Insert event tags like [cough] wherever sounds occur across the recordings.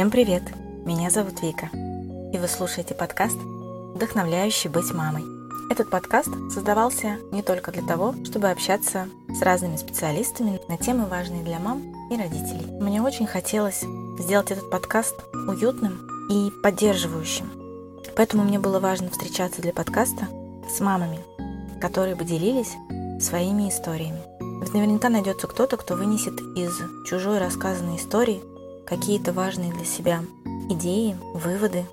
Всем привет! Меня зовут Вика, и вы слушаете подкаст «Вдохновляющий быть мамой». Этот подкаст создавался не только для того, чтобы общаться с разными специалистами на темы, важные для мам и родителей. Мне очень хотелось сделать этот подкаст уютным и поддерживающим. Поэтому мне было важно встречаться для подкаста с мамами, которые бы делились своими историями. Ведь наверняка найдется кто-то, кто вынесет из чужой рассказанной истории какие-то важные для себя идеи, выводы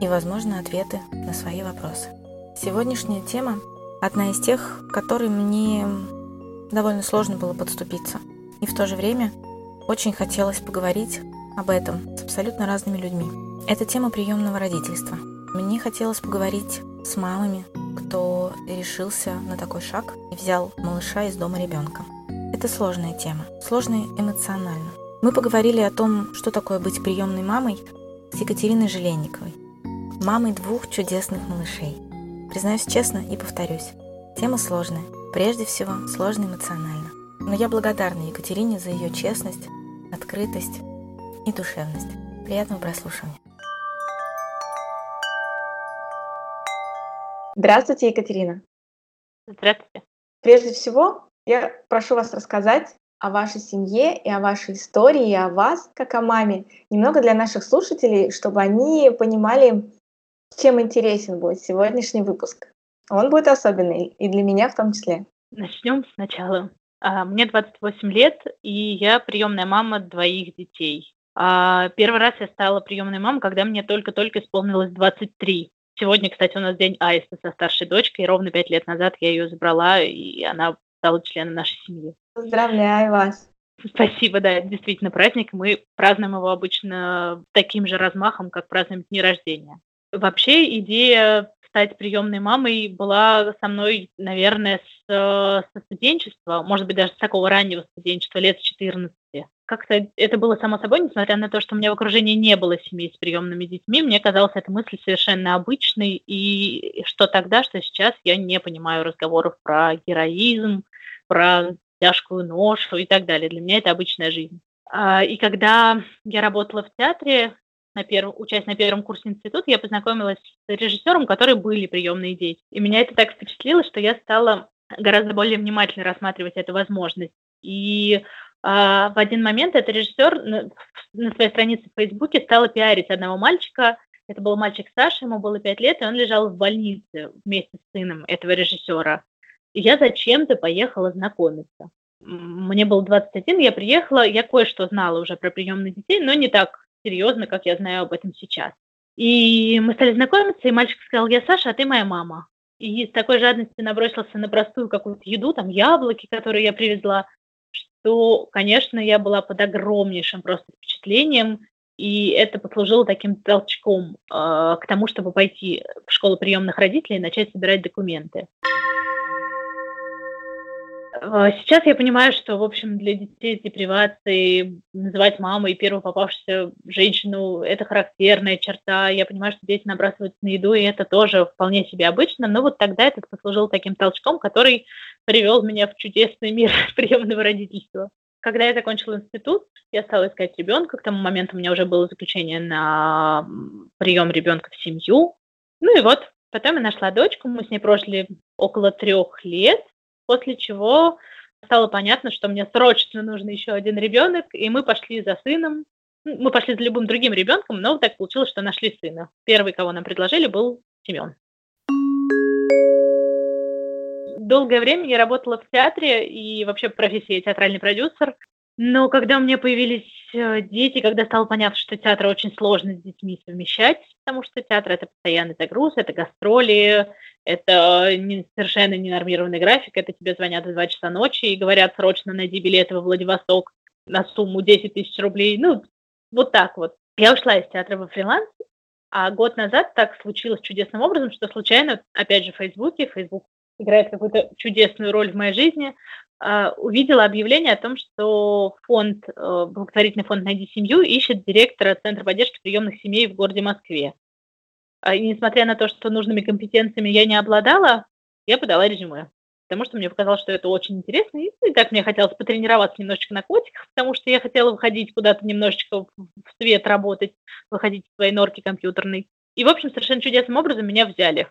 и, возможно, ответы на свои вопросы. Сегодняшняя тема одна из тех, к которой мне довольно сложно было подступиться. И в то же время очень хотелось поговорить об этом с абсолютно разными людьми. Это тема приемного родительства. Мне хотелось поговорить с мамами, кто решился на такой шаг и взял малыша из дома ребенка. Это сложная тема, сложная эмоционально. Мы поговорили о том, что такое быть приемной мамой с Екатериной Желенниковой, мамой двух чудесных малышей. Признаюсь честно и повторюсь, тема сложная, прежде всего сложная эмоционально. Но я благодарна Екатерине за ее честность, открытость и душевность. Приятного прослушивания. Здравствуйте, Екатерина. Здравствуйте. Прежде всего, я прошу вас рассказать о вашей семье и о вашей истории, и о вас, как о маме, немного для наших слушателей, чтобы они понимали, чем интересен будет сегодняшний выпуск. Он будет особенный, и для меня в том числе. Начнем сначала. А, мне 28 лет, и я приемная мама двоих детей. А, первый раз я стала приемной мамой, когда мне только-только исполнилось 23. Сегодня, кстати, у нас день Аиста со старшей дочкой, и ровно пять лет назад я ее забрала, и она стала членом нашей семьи. Поздравляю вас. Спасибо, да, действительно праздник. Мы празднуем его обычно таким же размахом, как празднуем дни рождения. Вообще идея стать приемной мамой была со мной, наверное, с, со студенчества, может быть, даже с такого раннего студенчества, лет с 14. Как-то это было само собой, несмотря на то, что у меня в окружении не было семей с приемными детьми, мне казалось эта мысль совершенно обычной, и что тогда, что сейчас я не понимаю разговоров про героизм, про тяжкую ношу и так далее. Для меня это обычная жизнь. А, и когда я работала в театре, на первом, учась на первом курсе института, я познакомилась с режиссером, который были приемные дети. И меня это так впечатлило, что я стала гораздо более внимательно рассматривать эту возможность. И а, в один момент этот режиссер на, на своей странице в Фейсбуке стала пиарить одного мальчика. Это был мальчик Саша, ему было пять лет, и он лежал в больнице вместе с сыном этого режиссера. Я зачем-то поехала знакомиться. Мне было 21, я приехала, я кое-что знала уже про приемных детей, но не так серьезно, как я знаю об этом сейчас. И мы стали знакомиться, и мальчик сказал, я Саша, а ты моя мама. И с такой жадностью набросился на простую какую-то еду, там яблоки, которые я привезла, что, конечно, я была под огромнейшим просто впечатлением, и это послужило таким толчком э, к тому, чтобы пойти в школу приемных родителей и начать собирать документы. А, сейчас я понимаю, что, в общем, для детей с депривацией называть мамой первую попавшуюся женщину – это характерная черта. Я понимаю, что дети набрасываются на еду, и это тоже вполне себе обычно. Но вот тогда это послужил таким толчком, который привел меня в чудесный мир [laughs] приемного родительства. Когда я закончила институт, я стала искать ребенка. К тому моменту у меня уже было заключение на прием ребенка в семью. Ну и вот, потом я нашла дочку, мы с ней прожили около трех лет. После чего стало понятно, что мне срочно нужен еще один ребенок, и мы пошли за сыном. Мы пошли за любым другим ребенком, но так получилось, что нашли сына. Первый, кого нам предложили, был Семен. Долгое время я работала в театре и вообще профессия театральный продюсер. Но когда у меня появились э, дети, когда стало понятно, что театр очень сложно с детьми совмещать, потому что театр это постоянный загруз, это гастроли, это не, совершенно ненормированный график, это тебе звонят в 2 часа ночи и говорят срочно найди билеты во Владивосток на сумму 10 тысяч рублей. Ну, вот так вот. Я ушла из театра во фриланс, а год назад так случилось чудесным образом, что случайно, опять же, в Фейсбуке, Фейсбук играет какую-то чудесную роль в моей жизни, увидела объявление о том, что фонд, э, благотворительный фонд «Найди семью» ищет директора Центра поддержки приемных семей в городе Москве. А, и несмотря на то, что нужными компетенциями я не обладала, я подала резюме. потому что мне показалось, что это очень интересно, и, и так мне хотелось потренироваться немножечко на котиках, потому что я хотела выходить куда-то немножечко в свет работать, выходить из своей норки компьютерной. И, в общем, совершенно чудесным образом меня взяли.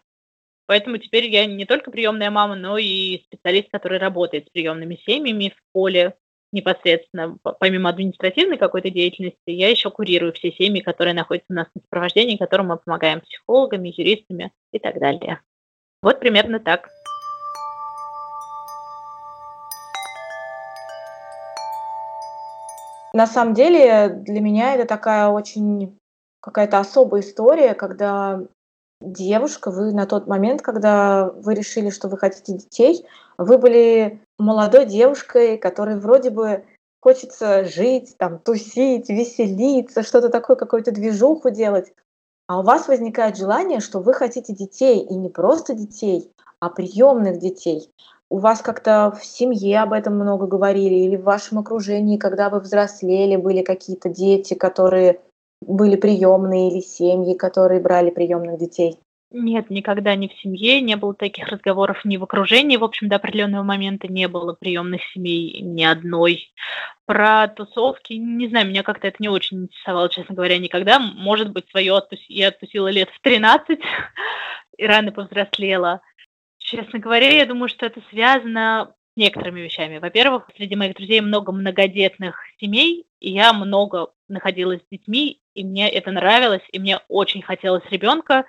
Поэтому теперь я не только приемная мама, но и специалист, который работает с приемными семьями в поле непосредственно. Помимо административной какой-то деятельности, я еще курирую все семьи, которые находятся у нас на сопровождении, которым мы помогаем психологами, юристами и так далее. Вот примерно так. На самом деле для меня это такая очень какая-то особая история, когда девушка, вы на тот момент, когда вы решили, что вы хотите детей, вы были молодой девушкой, которой вроде бы хочется жить, там, тусить, веселиться, что-то такое, какую-то движуху делать. А у вас возникает желание, что вы хотите детей, и не просто детей, а приемных детей. У вас как-то в семье об этом много говорили, или в вашем окружении, когда вы взрослели, были какие-то дети, которые были приемные, или семьи, которые брали приемных детей? Нет, никогда ни в семье не было таких разговоров, ни в окружении. В общем, до определенного момента не было приемных семей ни одной. Про тусовки, не знаю, меня как-то это не очень интересовало, честно говоря, никогда. Может быть, свое я оттусила лет в 13 [laughs] и рано повзрослела. Честно говоря, я думаю, что это связано с некоторыми вещами. Во-первых, среди моих друзей много многодетных семей, и я много находилась с детьми, и мне это нравилось, и мне очень хотелось ребенка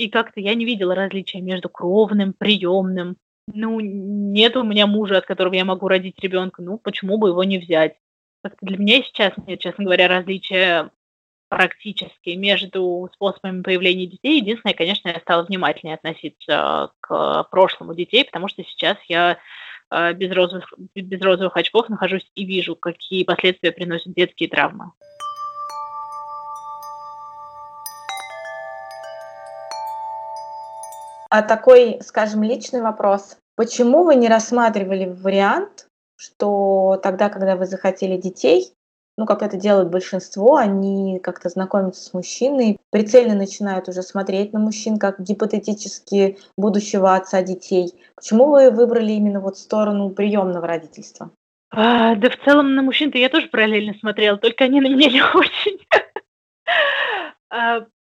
и как-то я не видела различия между кровным, приемным. Ну, нет у меня мужа, от которого я могу родить ребенка, ну, почему бы его не взять? Как-то для меня сейчас нет, честно говоря, различия практически между способами появления детей. Единственное, конечно, я стала внимательнее относиться к прошлому детей, потому что сейчас я э, без розовых, без розовых очков нахожусь и вижу, какие последствия приносят детские травмы. А такой, скажем, личный вопрос. Почему вы не рассматривали вариант, что тогда, когда вы захотели детей, ну, как это делают большинство, они как-то знакомятся с мужчиной, прицельно начинают уже смотреть на мужчин как гипотетически будущего отца детей. Почему вы выбрали именно вот сторону приемного родительства? А, да в целом на мужчин-то я тоже параллельно смотрела, только они на меня не очень. [laughs]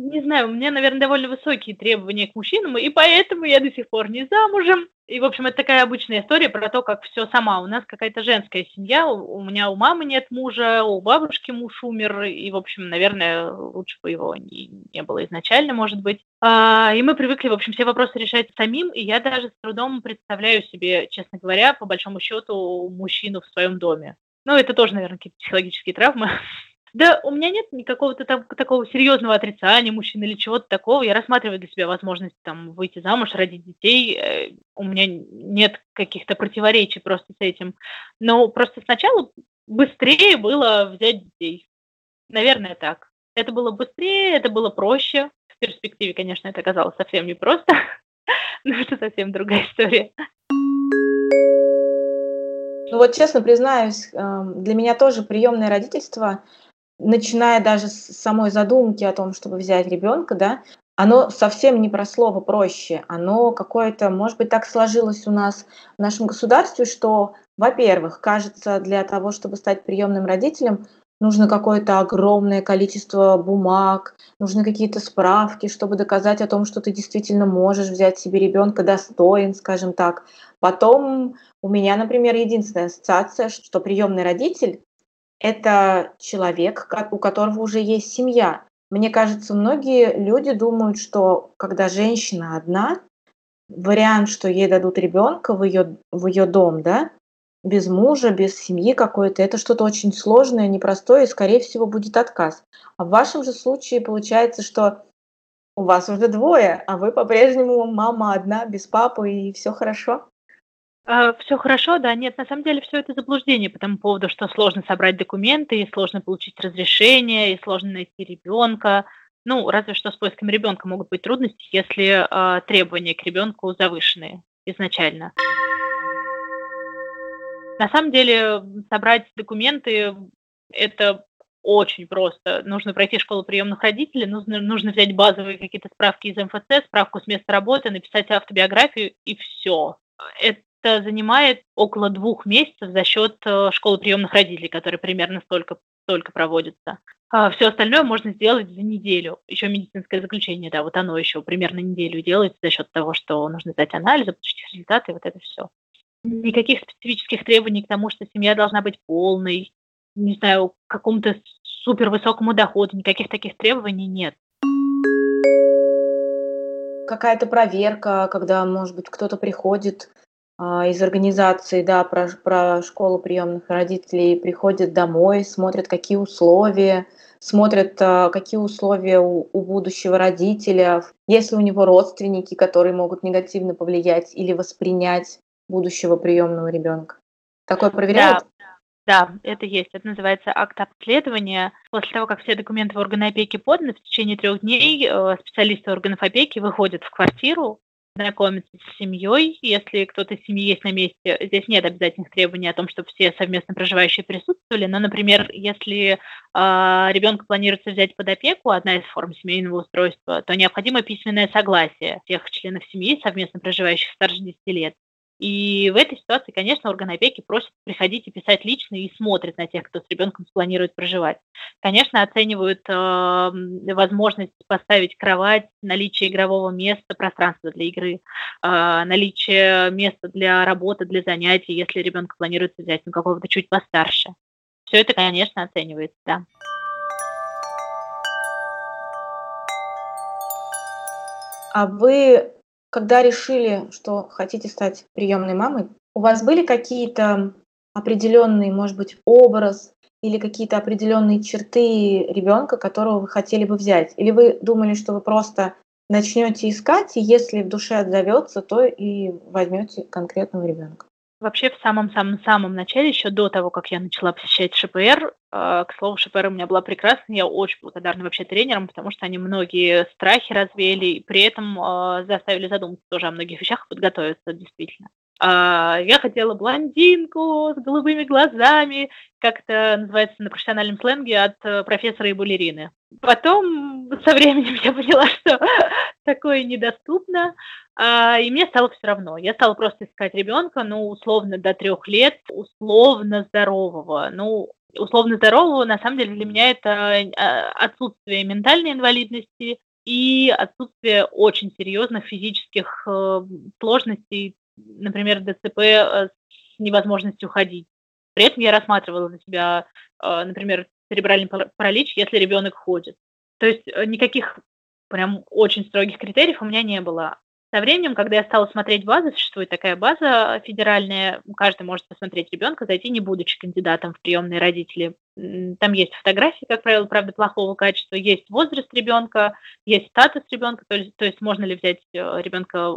Не знаю, у меня, наверное, довольно высокие требования к мужчинам, и поэтому я до сих пор не замужем. И, в общем, это такая обычная история про то, как все сама. У нас какая-то женская семья, у меня у мамы нет мужа, у бабушки муж умер, и, в общем, наверное, лучше бы его не, не было изначально, может быть. А, и мы привыкли, в общем, все вопросы решать самим, и я даже с трудом представляю себе, честно говоря, по большому счету, мужчину в своем доме. Ну, это тоже, наверное, какие-то психологические травмы. Да, у меня нет никакого-то там, такого серьезного отрицания мужчин или чего-то такого. Я рассматриваю для себя возможность там выйти замуж, родить детей. Э, у меня нет каких-то противоречий просто с этим. Но просто сначала быстрее было взять детей. Наверное, так. Это было быстрее, это было проще. В перспективе, конечно, это оказалось совсем непросто. [laughs] Но это совсем другая история. Ну вот честно признаюсь, эм, для меня тоже приемное родительство начиная даже с самой задумки о том, чтобы взять ребенка, да, оно совсем не про слово проще, оно какое-то, может быть, так сложилось у нас в нашем государстве, что, во-первых, кажется, для того, чтобы стать приемным родителем, нужно какое-то огромное количество бумаг, нужны какие-то справки, чтобы доказать о том, что ты действительно можешь взять себе ребенка достоин, скажем так. Потом у меня, например, единственная ассоциация, что приемный родитель это человек, у которого уже есть семья. Мне кажется, многие люди думают, что когда женщина одна, вариант, что ей дадут ребенка в ее, в ее дом, да, без мужа, без семьи какой-то, это что-то очень сложное, непростое, и, скорее всего, будет отказ. А в вашем же случае получается, что у вас уже двое, а вы по-прежнему мама одна, без папы, и все хорошо? А, все хорошо, да. Нет, на самом деле все это заблуждение по тому поводу, что сложно собрать документы, и сложно получить разрешение, и сложно найти ребенка. Ну, разве что с поиском ребенка могут быть трудности, если э, требования к ребенку завышенные изначально. На самом деле собрать документы это очень просто. Нужно пройти школу приемных родителей, нужно, нужно взять базовые какие-то справки из МФЦ, справку с места работы, написать автобиографию и все это занимает около двух месяцев за счет э, школы приемных родителей, которые примерно столько, столько проводятся. А все остальное можно сделать за неделю. Еще медицинское заключение, да, вот оно еще примерно неделю делается за счет того, что нужно сдать анализы, получить результаты, вот это все. Никаких специфических требований к тому, что семья должна быть полной, не знаю, к какому-то супер высокому доходу, никаких таких требований нет. Какая-то проверка, когда, может быть, кто-то приходит из организации, да, про, про школу приемных родителей, приходит домой, смотрят, какие условия, смотрят, а, какие условия у, у будущего родителя, если у него родственники, которые могут негативно повлиять или воспринять будущего приемного ребенка. Такое проверяют? Да. Да, это есть. Это называется акт обследования. После того, как все документы в органы опеки поданы, в течение трех дней э, специалисты органов опеки выходят в квартиру, знакомиться с семьей. Если кто-то из семьи есть на месте, здесь нет обязательных требований о том, чтобы все совместно проживающие присутствовали. Но, например, если э, ребенка планируется взять под опеку, одна из форм семейного устройства, то необходимо письменное согласие всех членов семьи, совместно проживающих старше 10 лет. И в этой ситуации, конечно, орган опеки просит приходить и писать лично и смотрит на тех, кто с ребенком планирует проживать. Конечно, оценивают э, возможность поставить кровать, наличие игрового места, пространства для игры, э, наличие места для работы, для занятий, если ребенка планируется взять ну, какого-то чуть постарше. Все это, конечно, оценивается, да. А вы когда решили, что хотите стать приемной мамой, у вас были какие-то определенные, может быть, образ или какие-то определенные черты ребенка, которого вы хотели бы взять? Или вы думали, что вы просто начнете искать, и если в душе отзовется, то и возьмете конкретного ребенка? Вообще в самом-самом-самом начале, еще до того, как я начала посещать ШПР, э, к слову, ШПР у меня была прекрасна, я очень благодарна вообще тренерам, потому что они многие страхи развеяли, и при этом э, заставили задуматься тоже о многих вещах подготовиться действительно. А, я хотела блондинку с голубыми глазами, как это называется на профессиональном сленге, от э, профессора и балерины. Потом со временем [laughs] я поняла, что [laughs] такое недоступно, и мне стало все равно. Я стала просто искать ребенка, ну, условно, до трех лет, условно здорового. Ну, условно здорового, на самом деле, для меня это а, отсутствие ментальной инвалидности и отсутствие очень серьезных физических э, сложностей, например, ДЦП э, с невозможностью ходить. При этом я рассматривала для себя, э, например, церебральный паралич, если ребенок ходит. То есть никаких прям очень строгих критериев у меня не было. Со временем, когда я стала смотреть базы, существует такая база федеральная, каждый может посмотреть ребенка, зайти, не будучи кандидатом в приемные родители. Там есть фотографии, как правило, правда, плохого качества, есть возраст ребенка, есть статус ребенка, то есть, то есть можно ли взять э, ребенка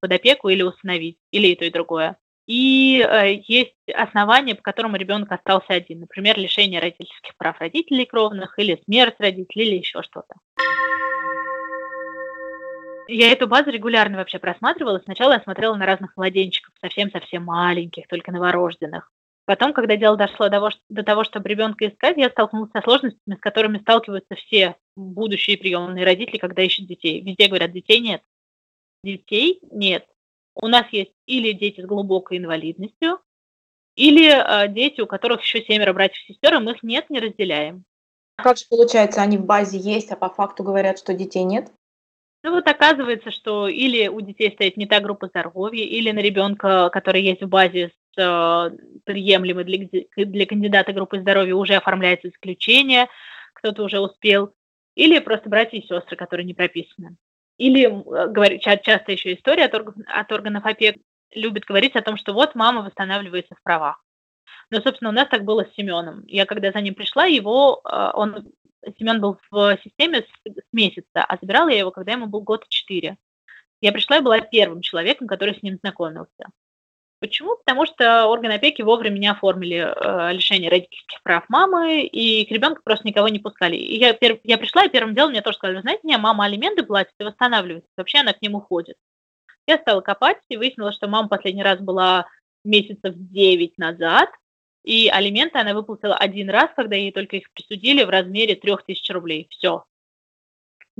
под опеку или установить, или и то, и другое. И э, есть основания, по которым ребенок остался один, например, лишение родительских прав родителей кровных, или смерть родителей, или еще что-то. Я эту базу регулярно вообще просматривала. Сначала я смотрела на разных младенчиков, совсем-совсем маленьких, только новорожденных. Потом, когда дело дошло до того, до того, чтобы ребенка искать, я столкнулась со сложностями, с которыми сталкиваются все будущие приемные родители, когда ищут детей. Везде говорят, детей нет. Детей нет. У нас есть или дети с глубокой инвалидностью, или э, дети, у которых еще семеро братьев и сестер, и мы их нет, не разделяем. Как же получается, они в базе есть, а по факту говорят, что детей нет? Ну вот оказывается, что или у детей стоит не та группа здоровья, или на ребенка, который есть в базе с э, приемлемой для, для кандидата группы здоровья, уже оформляется исключение, кто-то уже успел, или просто братья и сестры, которые не прописаны. Или говорит, часто еще история от органов опеки любит говорить о том, что вот мама восстанавливается в правах. Но, собственно, у нас так было с Семеном. Я когда за ним пришла, его, э, он Семен был в системе с, с месяца, а забирала я его, когда ему был год четыре. Я пришла и была первым человеком, который с ним знакомился. Почему? Потому что органы опеки вовремя не оформили э, лишение родительских прав мамы, и к ребенку просто никого не пускали. И я, пер, я пришла, и первым делом мне тоже сказали, знаете, не, мама алименты платит и восстанавливается, вообще она к нему ходит. Я стала копать и выяснила, что мама последний раз была месяцев девять назад, и алименты она выплатила один раз, когда ей только их присудили в размере 3000 рублей. Все.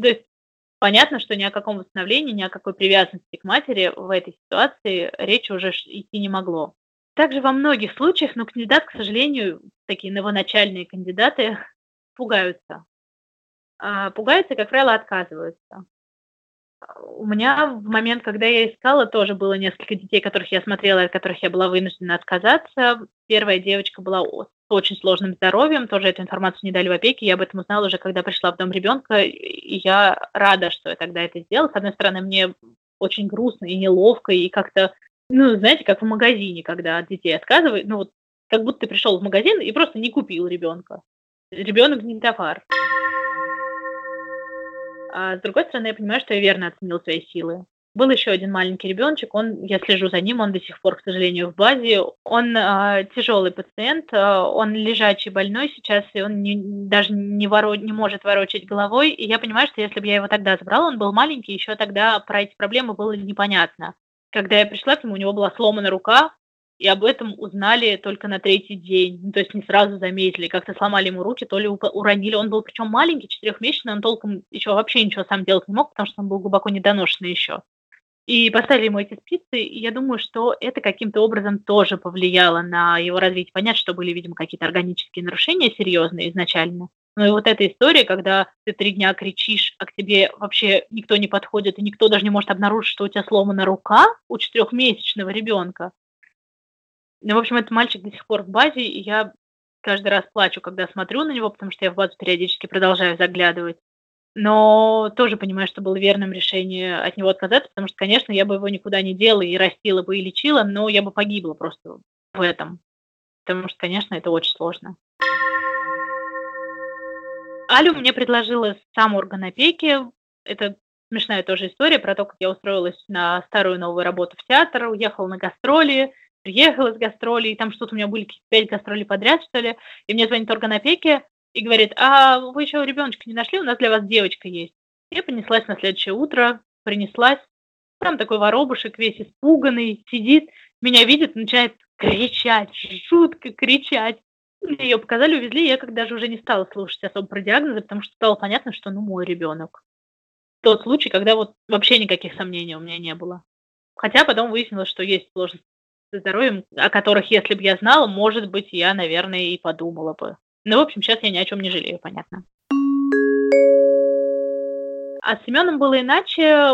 То есть понятно, что ни о каком восстановлении, ни о какой привязанности к матери в этой ситуации речи уже идти не могло. Также во многих случаях, но кандидат, к сожалению, такие новоначальные кандидаты пугаются. А пугаются, как правило, отказываются. У меня в момент, когда я искала, тоже было несколько детей, которых я смотрела, от которых я была вынуждена отказаться. Первая девочка была с очень сложным здоровьем, тоже эту информацию не дали в опеке. Я об этом узнала уже, когда пришла в дом ребенка, и я рада, что я тогда это сделала. С одной стороны, мне очень грустно и неловко, и как-то, ну, знаете, как в магазине, когда от детей отказывают, ну, вот как будто ты пришел в магазин и просто не купил ребенка. Ребенок не товар. А с другой стороны, я понимаю, что я верно оценил свои силы. Был еще один маленький ребеночек, он, я слежу за ним, он до сих пор, к сожалению, в базе. Он э, тяжелый пациент, э, он лежачий больной сейчас, и он не, даже не, воро, не может ворочать головой. И я понимаю, что если бы я его тогда забрала, он был маленький, еще тогда про эти проблемы было непонятно. Когда я пришла к нему, у него была сломана рука, и об этом узнали только на третий день. Ну, то есть не сразу заметили, как-то сломали ему руки, то ли уронили. Он был причем маленький, четырехмесячный, он толком еще вообще ничего сам делать не мог, потому что он был глубоко недоношенный еще. И поставили ему эти спицы, и я думаю, что это каким-то образом тоже повлияло на его развитие. Понятно, что были, видимо, какие-то органические нарушения серьезные изначально. Но и вот эта история, когда ты три дня кричишь, а к тебе вообще никто не подходит, и никто даже не может обнаружить, что у тебя сломана рука у четырехмесячного ребенка, ну, в общем, этот мальчик до сих пор в базе, и я каждый раз плачу, когда смотрю на него, потому что я в базу периодически продолжаю заглядывать. Но тоже понимаю, что было верным решением от него отказаться, потому что, конечно, я бы его никуда не делала и растила бы, и лечила, но я бы погибла просто в этом. Потому что, конечно, это очень сложно. Алю мне предложила сам орган опеки. Это смешная тоже история про то, как я устроилась на старую новую работу в театр, уехала на гастроли, приехала с гастролей, там что-то у меня были пять гастролей подряд, что ли, и мне звонит орган опеки и говорит, а вы еще ребеночка не нашли, у нас для вас девочка есть. Я понеслась на следующее утро, принеслась, там такой воробушек весь испуганный, сидит, меня видит, начинает кричать, жутко кричать. Мне ее показали, увезли, я как даже уже не стала слушать особо про диагнозы, потому что стало понятно, что ну мой ребенок. Тот случай, когда вот вообще никаких сомнений у меня не было. Хотя потом выяснилось, что есть сложности со здоровьем, о которых, если бы я знала, может быть, я, наверное, и подумала бы. Ну, в общем, сейчас я ни о чем не жалею, понятно. А с Семеном было иначе.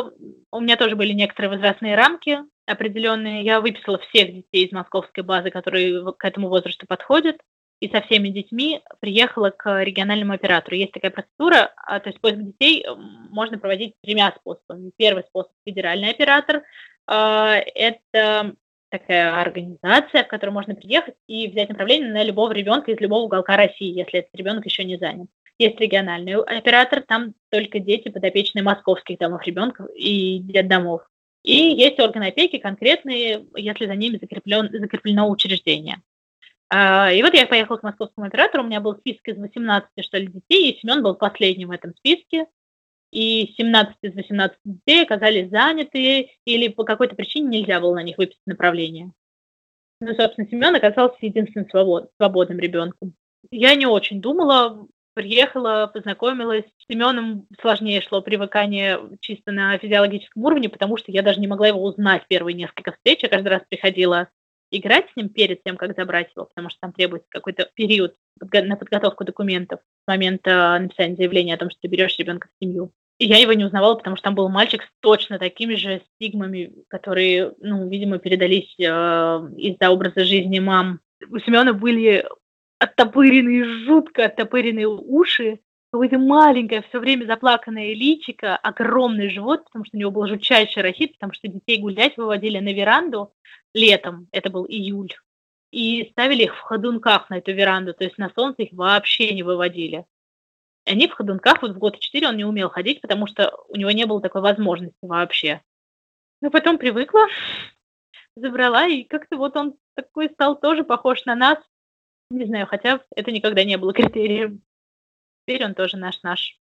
У меня тоже были некоторые возрастные рамки определенные. Я выписала всех детей из московской базы, которые к этому возрасту подходят, и со всеми детьми приехала к региональному оператору. Есть такая процедура, а, то есть поиск детей можно проводить тремя способами. Первый способ – федеральный оператор. А, это такая организация, в которую можно приехать и взять направление на любого ребенка из любого уголка России, если этот ребенок еще не занят. Есть региональный оператор, там только дети подопечные московских домов ребенка и детдомов. И есть органы опеки конкретные, если за ними закреплен, закреплено учреждение. А, и вот я поехала к московскому оператору, у меня был список из 18, что ли, детей, и Семен был последним в этом списке и 17 из 18 детей оказались заняты, или по какой-то причине нельзя было на них выписать направление. Ну, собственно, Семен оказался единственным свобод, свободным ребенком. Я не очень думала, приехала, познакомилась. С Семеном сложнее шло привыкание чисто на физиологическом уровне, потому что я даже не могла его узнать первые несколько встреч. Я каждый раз приходила играть с ним перед тем, как забрать его, потому что там требуется какой-то период на подготовку документов с момента написания заявления о том, что ты берешь ребенка в семью. И я его не узнавала, потому что там был мальчик с точно такими же стигмами, которые, ну, видимо, передались э, из-за образа жизни мам. У Семена были оттопыренные, жутко оттопыренные уши, какое-то маленькое, все время заплаканное личико, огромный живот, потому что у него был жутчайший рахит, потому что детей гулять выводили на веранду летом, это был июль, и ставили их в ходунках на эту веранду, то есть на солнце их вообще не выводили. Они в ходунках, вот в год четыре он не умел ходить, потому что у него не было такой возможности вообще. Но потом привыкла, забрала, и как-то вот он такой стал тоже похож на нас. Не знаю, хотя это никогда не было критерием. Теперь он тоже наш-наш.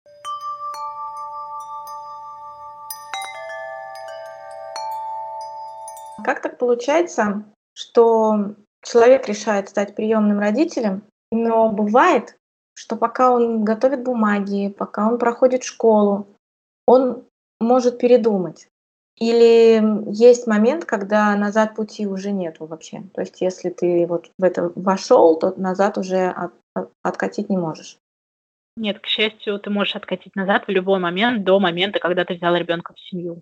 Как так получается, что человек решает стать приемным родителем, но бывает, что пока он готовит бумаги, пока он проходит школу, он может передумать? Или есть момент, когда назад пути уже нету вообще? То есть если ты вот в это вошел, то назад уже от, от, откатить не можешь. Нет, к счастью, ты можешь откатить назад в любой момент до момента, когда ты взял ребенка в семью.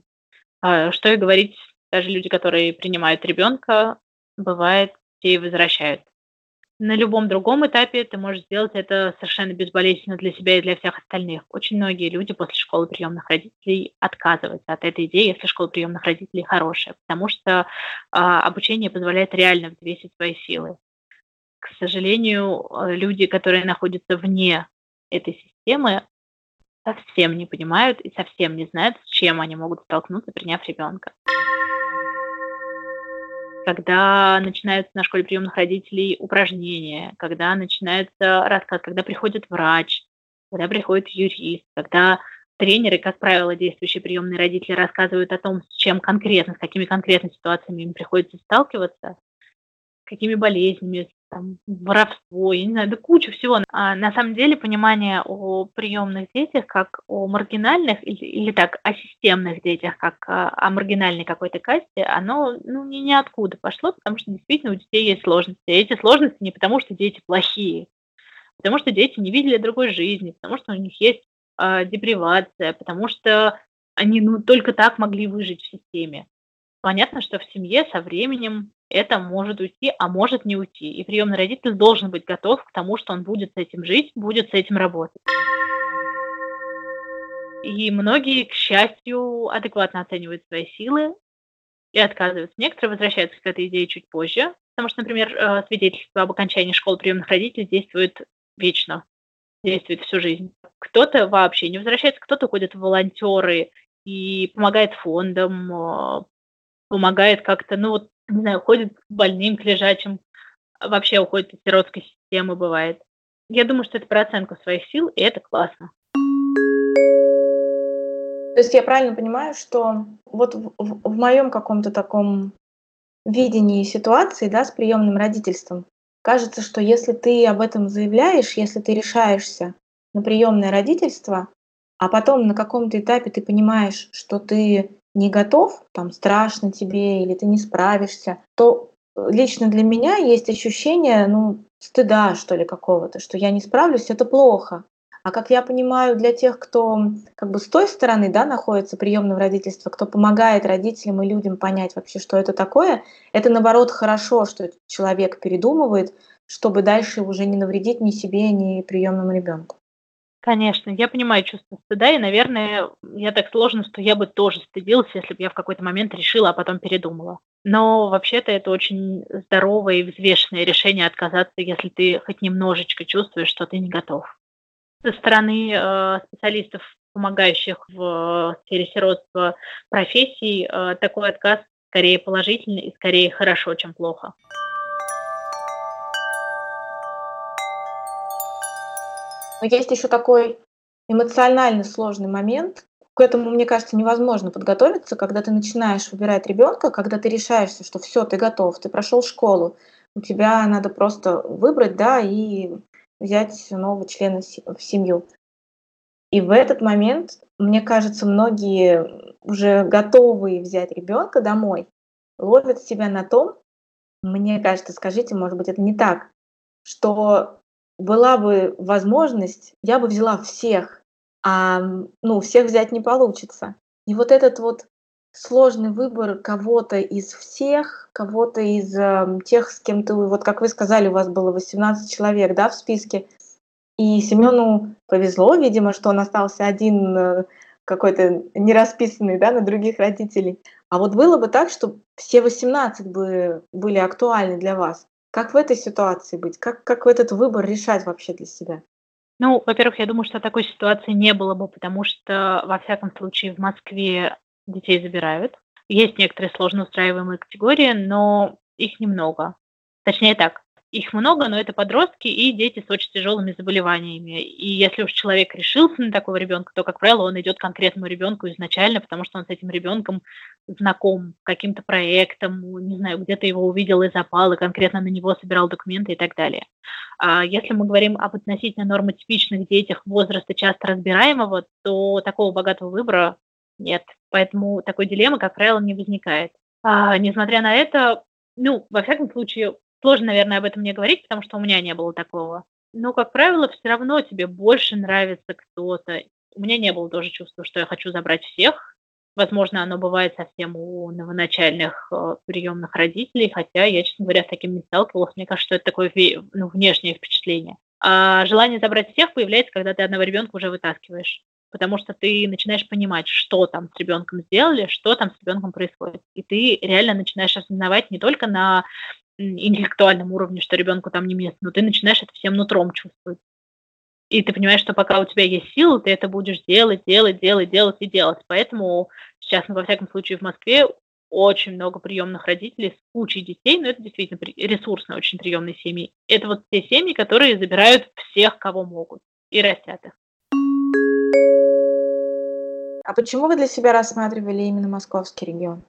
А, что и говорить, даже люди, которые принимают ребенка, бывает, те и возвращают. На любом другом этапе ты можешь сделать это совершенно безболезненно для себя и для всех остальных. Очень многие люди после школы приемных родителей отказываются от этой идеи, если школа приемных родителей хорошая, потому что а, обучение позволяет реально взвесить свои силы. К сожалению, люди, которые находятся вне этой системы, совсем не понимают и совсем не знают, с чем они могут столкнуться, приняв ребенка когда начинаются на школе приемных родителей упражнения, когда начинается рассказ, когда приходит врач, когда приходит юрист, когда тренеры, как правило, действующие приемные родители рассказывают о том, с чем конкретно, с какими конкретными ситуациями им приходится сталкиваться, какими болезнями, там, воровство, я не знаю, да кучу всего. А на самом деле понимание о приемных детях как о маргинальных или, или так, о системных детях, как о, о маргинальной какой-то касте, оно ну, ни, ниоткуда пошло, потому что действительно у детей есть сложности. И эти сложности не потому, что дети плохие, потому что дети не видели другой жизни, потому что у них есть э, депривация, потому что они ну, только так могли выжить в системе. Понятно, что в семье со временем это может уйти, а может не уйти. И приемный родитель должен быть готов к тому, что он будет с этим жить, будет с этим работать. И многие, к счастью, адекватно оценивают свои силы и отказываются. Некоторые возвращаются к этой идее чуть позже, потому что, например, э, свидетельство об окончании школы приемных родителей действует вечно, действует всю жизнь. Кто-то вообще не возвращается, кто-то уходит в волонтеры и помогает фондам, э, помогает как-то, ну вот не знаю, уходит к больным, к лежачим, вообще уходит из сиротской системы, бывает. Я думаю, что это про оценку своих сил, и это классно. То есть я правильно понимаю, что вот в, в, в моем каком-то таком видении ситуации, да, с приемным родительством, кажется, что если ты об этом заявляешь, если ты решаешься на приемное родительство, а потом на каком-то этапе ты понимаешь, что ты не готов, там страшно тебе или ты не справишься, то э, лично для меня есть ощущение, ну, стыда, что ли, какого-то, что я не справлюсь, это плохо. А как я понимаю, для тех, кто как бы с той стороны да, находится приемного родительства, кто помогает родителям и людям понять вообще, что это такое, это наоборот хорошо, что человек передумывает, чтобы дальше уже не навредить ни себе, ни приемному ребенку. Конечно, я понимаю чувство стыда, и, наверное, я так сложно, что я бы тоже стыдилась, если бы я в какой-то момент решила, а потом передумала. Но вообще-то это очень здоровое и взвешенное решение отказаться, если ты хоть немножечко чувствуешь, что ты не готов. Со стороны э, специалистов, помогающих в сфере сиротства профессий, э, такой отказ скорее положительный и скорее хорошо, чем плохо. Но есть еще такой эмоционально сложный момент. К этому, мне кажется, невозможно подготовиться, когда ты начинаешь выбирать ребенка, когда ты решаешься, что все, ты готов, ты прошел школу, у тебя надо просто выбрать, да, и взять нового члена в семью. И в этот момент, мне кажется, многие уже готовые взять ребенка домой, ловят себя на том, мне кажется, скажите, может быть, это не так, что была бы возможность, я бы взяла всех, а ну, всех взять не получится. И вот этот вот сложный выбор кого-то из всех, кого-то из э, тех, с кем ты, вот как вы сказали, у вас было 18 человек, да, в списке, и Семену повезло, видимо, что он остался один э, какой-то нерасписанный, да, на других родителей. А вот было бы так, что все 18 бы были актуальны для вас. Как в этой ситуации быть? Как, как этот выбор решать вообще для себя? Ну, во-первых, я думаю, что такой ситуации не было бы, потому что, во всяком случае, в Москве детей забирают. Есть некоторые сложно устраиваемые категории, но их немного. Точнее так, их много, но это подростки и дети с очень тяжелыми заболеваниями. И если уж человек решился на такого ребенка, то, как правило, он идет к конкретному ребенку изначально, потому что он с этим ребенком знаком каким-то проектом, не знаю, где-то его увидел и запал, и конкретно на него собирал документы и так далее. А если мы говорим об относительно нормотипичных детях возраста часто разбираемого, то такого богатого выбора нет. Поэтому такой дилеммы, как правило, не возникает. А, несмотря на это, ну, во всяком случае, сложно, наверное, об этом не говорить, потому что у меня не было такого. Но, как правило, все равно тебе больше нравится кто-то. У меня не было тоже чувства, что я хочу забрать всех. Возможно, оно бывает совсем у новоначальных э, приемных родителей, хотя я, честно говоря, с таким не сталкивалась. Мне кажется, что это такое ну, внешнее впечатление. А желание забрать всех появляется, когда ты одного ребенка уже вытаскиваешь потому что ты начинаешь понимать, что там с ребенком сделали, что там с ребенком происходит. И ты реально начинаешь осознавать не только на интеллектуальном уровне, что ребенку там не место, но ты начинаешь это всем нутром чувствовать. И ты понимаешь, что пока у тебя есть силы, ты это будешь делать, делать, делать, делать и делать. Поэтому сейчас, ну, во всяком случае, в Москве очень много приемных родителей с кучей детей, но это действительно ресурсные очень приемные семьи. Это вот те семьи, которые забирают всех, кого могут, и растят их. А почему вы для себя рассматривали именно московский регион?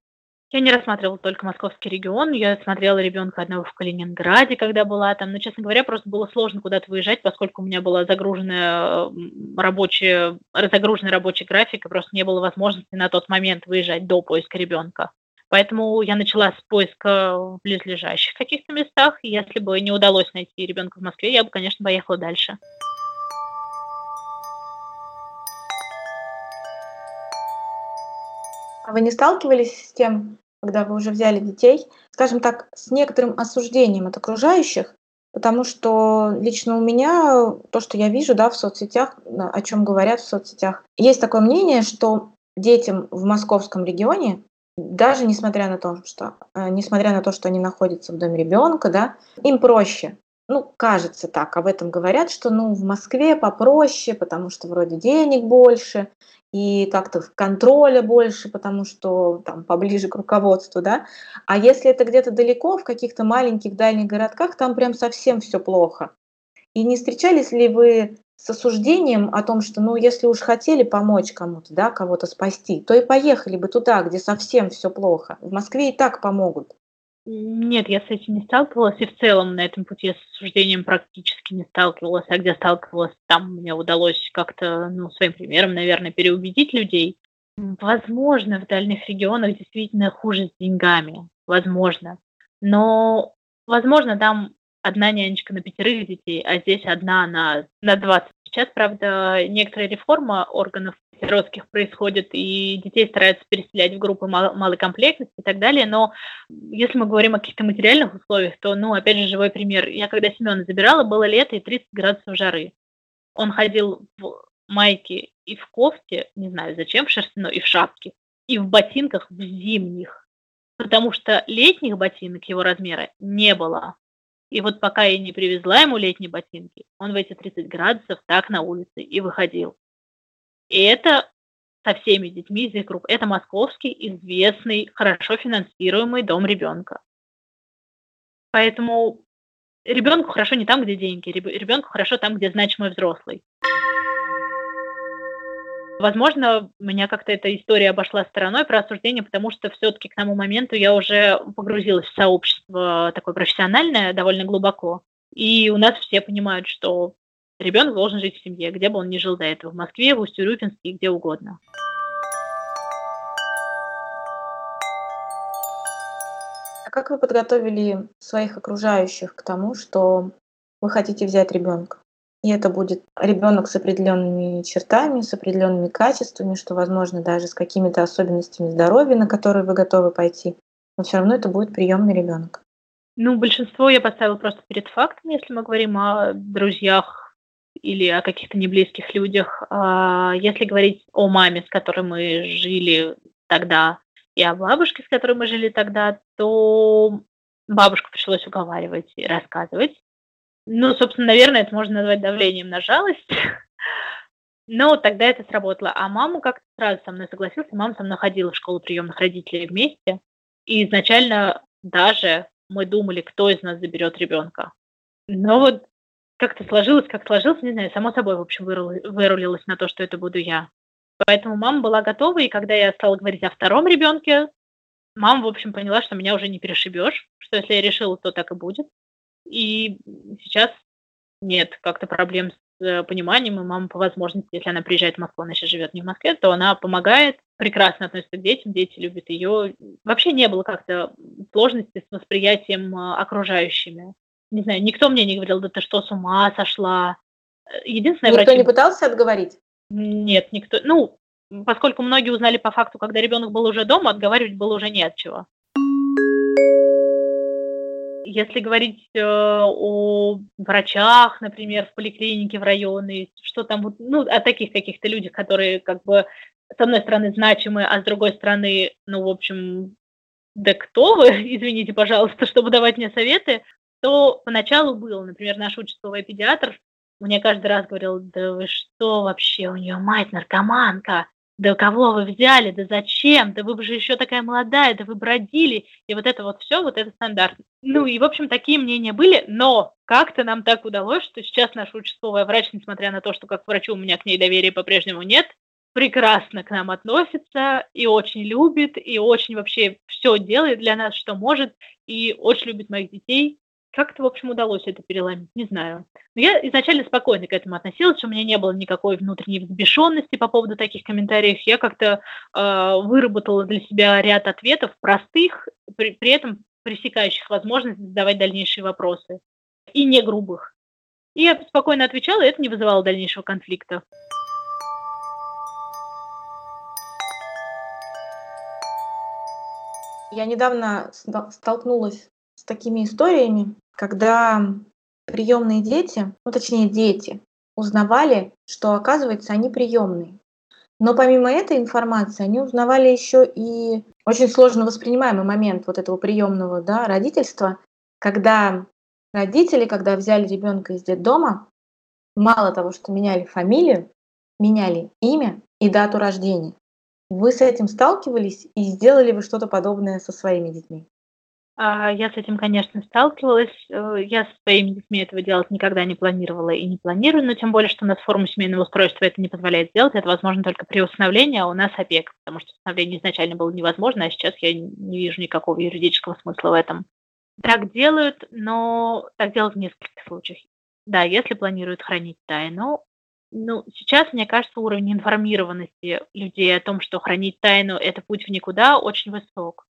Я не рассматривала только московский регион, я смотрела ребенка одного в Калининграде, когда была там, но, честно говоря, просто было сложно куда-то выезжать, поскольку у меня была загруженная рабочая, загруженный рабочий график, и просто не было возможности на тот момент выезжать до поиска ребенка. Поэтому я начала с поиска в близлежащих каких-то местах, если бы не удалось найти ребенка в Москве, я бы, конечно, поехала дальше. А вы не сталкивались с тем, когда вы уже взяли детей, скажем так, с некоторым осуждением от окружающих, потому что лично у меня то, что я вижу да, в соцсетях, о чем говорят в соцсетях, есть такое мнение, что детям в московском регионе, даже несмотря на то, что, э, несмотря на то, что они находятся в доме ребенка, да, им проще. Ну, кажется так, об этом говорят, что ну, в Москве попроще, потому что вроде денег больше, и как-то контроля больше, потому что там поближе к руководству, да. А если это где-то далеко, в каких-то маленьких дальних городках, там прям совсем все плохо. И не встречались ли вы с осуждением о том, что, ну, если уж хотели помочь кому-то, да, кого-то спасти, то и поехали бы туда, где совсем все плохо. В Москве и так помогут. Нет, я с этим не сталкивалась, и в целом на этом пути с осуждением практически не сталкивалась, а где сталкивалась, там мне удалось как-то, ну, своим примером, наверное, переубедить людей. Возможно, в дальних регионах действительно хуже с деньгами, возможно. Но, возможно, там одна нянечка на пятерых детей, а здесь одна на, на 20. Сейчас, правда, некоторая реформа органов сиротских происходит, и детей стараются переселять в группы мал- малой комплектности и так далее, но если мы говорим о каких-то материальных условиях, то, ну, опять же, живой пример. Я когда Семена забирала, было лето и 30 градусов жары. Он ходил в майке и в кофте, не знаю зачем, в шерстяной, и в шапке, и в ботинках в зимних, потому что летних ботинок его размера не было. И вот пока я не привезла ему летние ботинки, он в эти 30 градусов так на улице и выходил. И это со всеми детьми из их групп. Это московский, известный, хорошо финансируемый дом ребенка. Поэтому ребенку хорошо не там, где деньги, ребенку хорошо там, где значимый взрослый. Возможно, меня как-то эта история обошла стороной про осуждение, потому что все-таки к тому моменту я уже погрузилась в сообщество такое профессиональное довольно глубоко. И у нас все понимают, что Ребенок должен жить в семье, где бы он ни жил до этого, в Москве, в Усть-Урюпинске, где угодно. А как вы подготовили своих окружающих к тому, что вы хотите взять ребенка? И это будет ребенок с определенными чертами, с определенными качествами, что, возможно, даже с какими-то особенностями здоровья, на которые вы готовы пойти. Но все равно это будет приемный ребенок. Ну, большинство я поставила просто перед фактом, если мы говорим о друзьях, или о каких-то неблизких людях. А, если говорить о маме, с которой мы жили тогда, и о бабушке, с которой мы жили тогда, то бабушку пришлось уговаривать и рассказывать. Ну, собственно, наверное, это можно назвать давлением на жалость. Но тогда это сработало. А маму как-то сразу со мной согласился. Мама со мной ходила в школу приемных родителей вместе. И изначально даже мы думали, кто из нас заберет ребенка. Но вот как-то сложилось, как сложилось, не знаю, само собой, в общем, вырулилось на то, что это буду я. Поэтому мама была готова, и когда я стала говорить о втором ребенке, мама, в общем, поняла, что меня уже не перешибешь, что если я решила, то так и будет. И сейчас нет как-то проблем с с пониманием, и мама по возможности, если она приезжает в Москву, она сейчас живет не в Москве, то она помогает, прекрасно относится к детям, дети любят ее. Вообще не было как-то сложности с восприятием а, окружающими. Не знаю, никто мне не говорил, да ты что, с ума сошла. Единственное, никто врач... не пытался отговорить? Нет, никто. Ну, поскольку многие узнали по факту, когда ребенок был уже дома, отговаривать было уже не от чего. Если говорить э, о врачах, например, в поликлинике в районе, что там, ну, о таких каких-то людях, которые как бы с одной стороны значимы, а с другой стороны, ну, в общем, да кто вы, [laughs] извините, пожалуйста, чтобы давать мне советы, то поначалу был, например, наш участковый педиатр, мне каждый раз говорил, да вы что вообще, у нее мать наркоманка, да кого вы взяли, да зачем, да вы же еще такая молодая, да вы бродили, и вот это вот все, вот это стандарт. Ну и, в общем, такие мнения были, но как-то нам так удалось, что сейчас наша участковая врач, несмотря на то, что как врачу у меня к ней доверия по-прежнему нет, прекрасно к нам относится и очень любит, и очень вообще все делает для нас, что может, и очень любит моих детей, как-то, в общем, удалось это переломить, не знаю. Но я изначально спокойно к этому относилась, у меня не было никакой внутренней взбешенности по поводу таких комментариев. Я как-то э, выработала для себя ряд ответов простых, при, при этом пресекающих возможность задавать дальнейшие вопросы. И не грубых. И я спокойно отвечала, и это не вызывало дальнейшего конфликта. Я недавно столкнулась такими историями, когда приемные дети, ну точнее дети, узнавали, что оказывается они приемные. Но помимо этой информации они узнавали еще и очень сложно воспринимаемый момент вот этого приемного да, родительства, когда родители, когда взяли ребенка из детдома, мало того, что меняли фамилию, меняли имя и дату рождения. Вы с этим сталкивались и сделали вы что-то подобное со своими детьми? А, я с этим, конечно, сталкивалась. Э, я со своими детьми этого делать никогда не планировала и не планирую, но тем более, что у нас форма семейного устройства это не позволяет сделать. Это возможно только при усыновлении, а у нас опека, потому что усыновление изначально было невозможно, а сейчас я не вижу никакого юридического смысла в этом. Так делают, но так делают в нескольких случаях. Да, если планируют хранить тайну, ну, сейчас, мне кажется, уровень информированности людей о том, что хранить тайну – это путь в никуда, очень высок.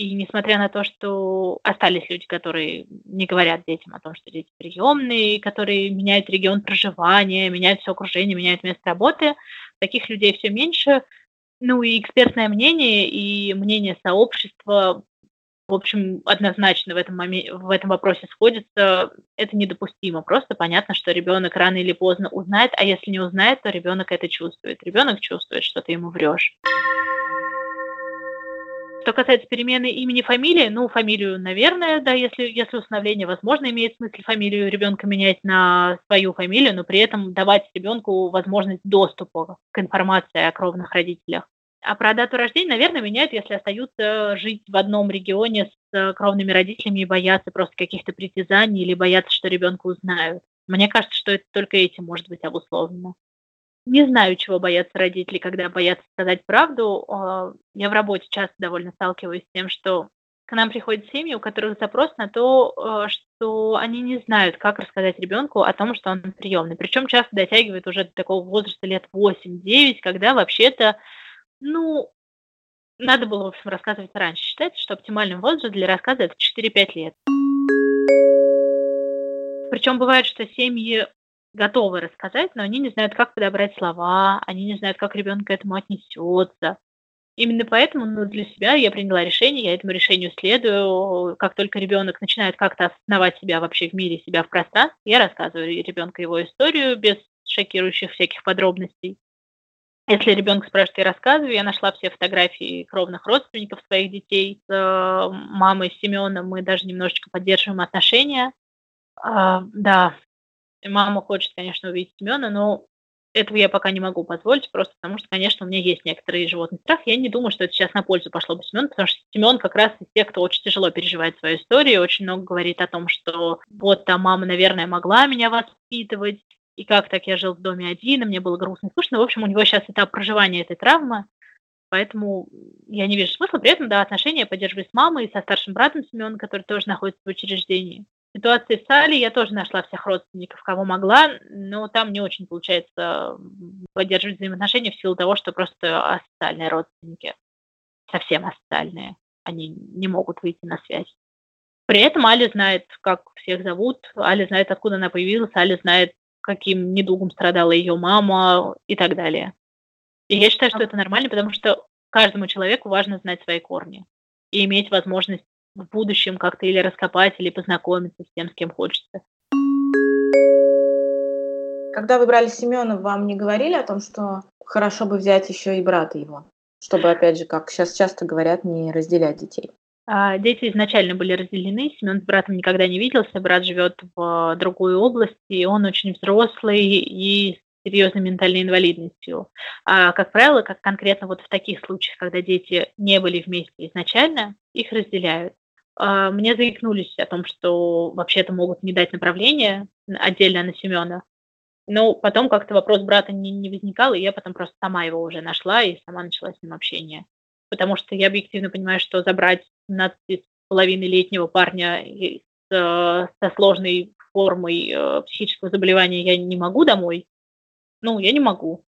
И несмотря на то, что остались люди, которые не говорят детям о том, что дети приемные, которые меняют регион проживания, меняют все окружение, меняют место работы, таких людей все меньше. Ну и экспертное мнение и мнение сообщества, в общем, однозначно в этом, моменте, в этом вопросе сходится. Это недопустимо. Просто понятно, что ребенок рано или поздно узнает, а если не узнает, то ребенок это чувствует. Ребенок чувствует, что ты ему врешь. Что касается перемены имени, фамилии, ну, фамилию, наверное, да, если, если усыновление, возможно, имеет смысл фамилию ребенка менять на свою фамилию, но при этом давать ребенку возможность доступа к информации о кровных родителях. А про дату рождения, наверное, меняют, если остаются жить в одном регионе с кровными родителями и боятся просто каких-то притязаний или боятся, что ребенка узнают. Мне кажется, что это только этим может быть обусловлено. Не знаю, чего боятся родители, когда боятся сказать правду. А, я в работе часто довольно сталкиваюсь с тем, что к нам приходят семьи, у которых запрос на то, а, что они не знают, как рассказать ребенку о том, что он приемный. Причем часто дотягивает уже до такого возраста лет 8-9, когда вообще-то, ну, надо было, в общем, рассказывать раньше. Считается, что оптимальный возраст для рассказа это 4-5 лет. Причем бывает, что семьи готовы рассказать, но они не знают, как подобрать слова, они не знают, как ребенок к этому отнесется. Именно поэтому ну, для себя я приняла решение, я этому решению следую. Как только ребенок начинает как-то осознавать себя вообще в мире, себя в пространстве, я рассказываю ребенку его историю без шокирующих всяких подробностей. Если ребенок спрашивает, я рассказываю, я нашла все фотографии кровных родственников своих детей с э, мамой Семеном, мы даже немножечко поддерживаем отношения. А, да, Мама хочет, конечно, увидеть Семена, но этого я пока не могу позволить, просто потому что, конечно, у меня есть некоторый животный страх. Я не думаю, что это сейчас на пользу пошло бы Семену, потому что Семен как раз из тех, кто очень тяжело переживает свою историю, очень много говорит о том, что вот там мама, наверное, могла меня воспитывать, и как так я жил в доме один, и мне было грустно и скучно. В общем, у него сейчас этап проживания этой травмы, поэтому я не вижу смысла. При этом, да, отношения я поддерживаю с мамой и со старшим братом Семеном, который тоже находится в учреждении. Ситуации с Али я тоже нашла всех родственников, кого могла, но там не очень получается поддерживать взаимоотношения в силу того, что просто асоциальные родственники, совсем асоциальные, они не могут выйти на связь. При этом Али знает, как всех зовут, Али знает, откуда она появилась, Али знает, каким недугом страдала ее мама и так далее. И я считаю, что это нормально, потому что каждому человеку важно знать свои корни и иметь возможность в будущем как-то или раскопать, или познакомиться с тем, с кем хочется. Когда вы брали Семена, вам не говорили о том, что хорошо бы взять еще и брата его, чтобы, опять же, как сейчас часто говорят, не разделять детей? А, дети изначально были разделены, Семен с братом никогда не виделся, брат живет в другой области, и он очень взрослый и серьезной ментальной инвалидностью. А, как правило, как конкретно вот в таких случаях, когда дети не были вместе изначально, их разделяют. А, мне заикнулись о том, что вообще-то могут не дать направление отдельно на Семена. Но потом как-то вопрос брата не, не возникал, и я потом просто сама его уже нашла и сама начала с ним общение. Потому что я объективно понимаю, что забрать 17,5-летнего парня с, со сложной формой э, психического заболевания я не могу домой, ну, я не могу.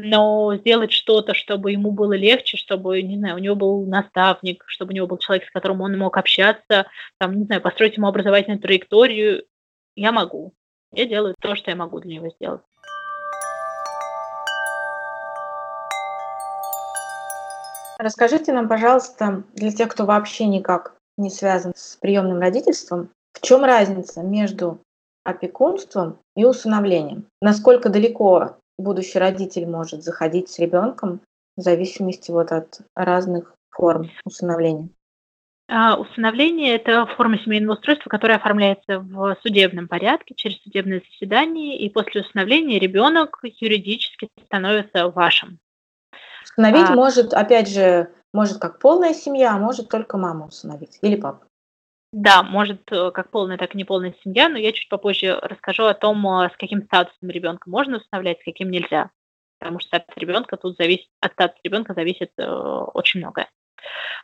Но сделать что-то, чтобы ему было легче, чтобы, не знаю, у него был наставник, чтобы у него был человек, с которым он мог общаться, там, не знаю, построить ему образовательную траекторию, я могу. Я делаю то, что я могу для него сделать. Расскажите нам, пожалуйста, для тех, кто вообще никак не связан с приемным родительством, в чем разница между опекунством и усыновлением. Насколько далеко будущий родитель может заходить с ребенком в зависимости вот от разных форм усыновления. А, усыновление – это форма семейного устройства, которая оформляется в судебном порядке через судебное заседание, и после усыновления ребенок юридически становится вашим. Усыновить а... может, опять же, может как полная семья, а может только мама усыновить или папа. Да, может э, как полная, так и неполная семья, но я чуть попозже расскажу о том, э, с каким статусом ребенка можно устанавливать, с каким нельзя. Потому что от ребенка тут зависит, от статуса ребенка зависит э, очень многое.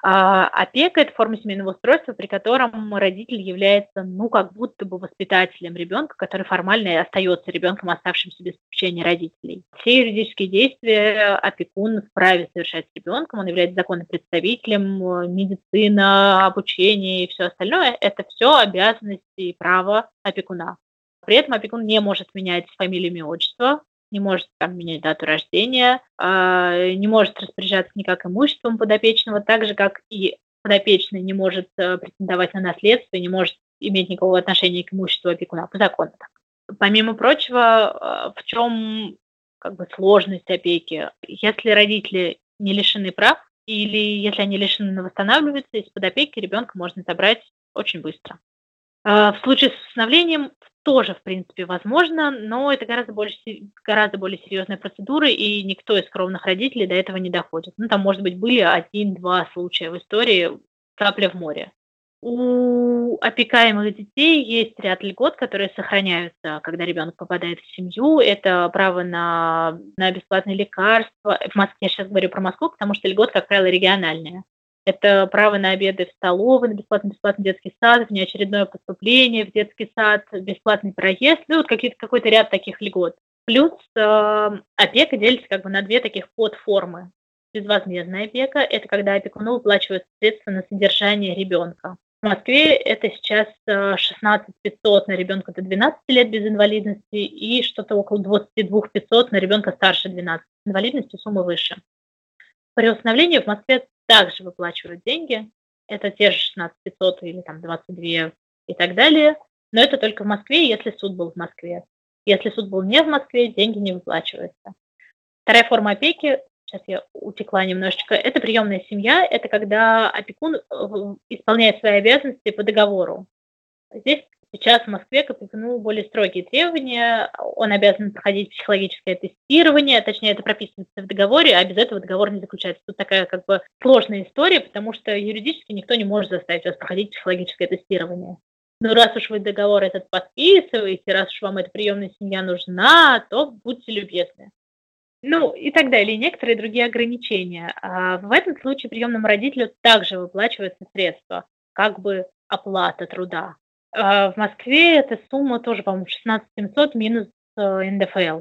А, опека – это форма семейного устройства, при котором родитель является, ну, как будто бы воспитателем ребенка, который формально и остается ребенком, оставшимся без попечения родителей. Все юридические действия опекун вправе совершать с ребенком, он является законным представителем, медицина, обучение и все остальное – это все обязанности и право опекуна. При этом опекун не может менять фамилию, имя, отчество, не может там менять дату рождения, э, не может распоряжаться никак имуществом подопечного, так же, как и подопечный не может э, претендовать на наследство, не может иметь никакого отношения к имуществу опекуна по закону. Помимо прочего, э, в чем как бы сложность опеки? Если родители не лишены прав, или если они лишены восстанавливаются, из-под опеки ребенка можно забрать очень быстро. Э, в случае с усыновлением тоже, в принципе, возможно, но это гораздо, больше, гораздо более серьезная процедура, и никто из кровных родителей до этого не доходит. Ну, там, может быть, были один-два случая в истории, капля в море. У опекаемых детей есть ряд льгот, которые сохраняются, когда ребенок попадает в семью. Это право на, на бесплатные лекарства. В Москве, я сейчас говорю про Москву, потому что льгот, как правило, региональная. Это право на обеды в столовой, на бесплатный, бесплатный детский сад, внеочередное поступление в детский сад, бесплатный проезд, ну вот какие-то, какой-то ряд таких льгот. Плюс э, опека делится как бы на две таких подформы. Безвозмездная опека – это когда опекуну выплачивают средства на содержание ребенка. В Москве это сейчас 16 э, 500 на ребенка до 12 лет без инвалидности и что-то около 22 500 на ребенка старше 12 инвалидности, сумма выше. При установлении в Москве также выплачивают деньги. Это те же 16 500 или там 22 и так далее. Но это только в Москве, если суд был в Москве. Если суд был не в Москве, деньги не выплачиваются. Вторая форма опеки, сейчас я утекла немножечко, это приемная семья, это когда опекун э, исполняет свои обязанности по договору. Здесь Сейчас в Москве опекуну более строгие требования. Он обязан проходить психологическое тестирование, точнее, это прописывается в договоре, а без этого договор не заключается. Тут такая как бы сложная история, потому что юридически никто не может заставить вас проходить психологическое тестирование. Но раз уж вы договор этот подписываете, раз уж вам эта приемная семья нужна, то будьте любезны. Ну и так далее, и некоторые другие ограничения. А в этом случае приемному родителю также выплачиваются средства, как бы оплата труда в Москве эта сумма тоже, по-моему, 16 700 минус э, НДФЛ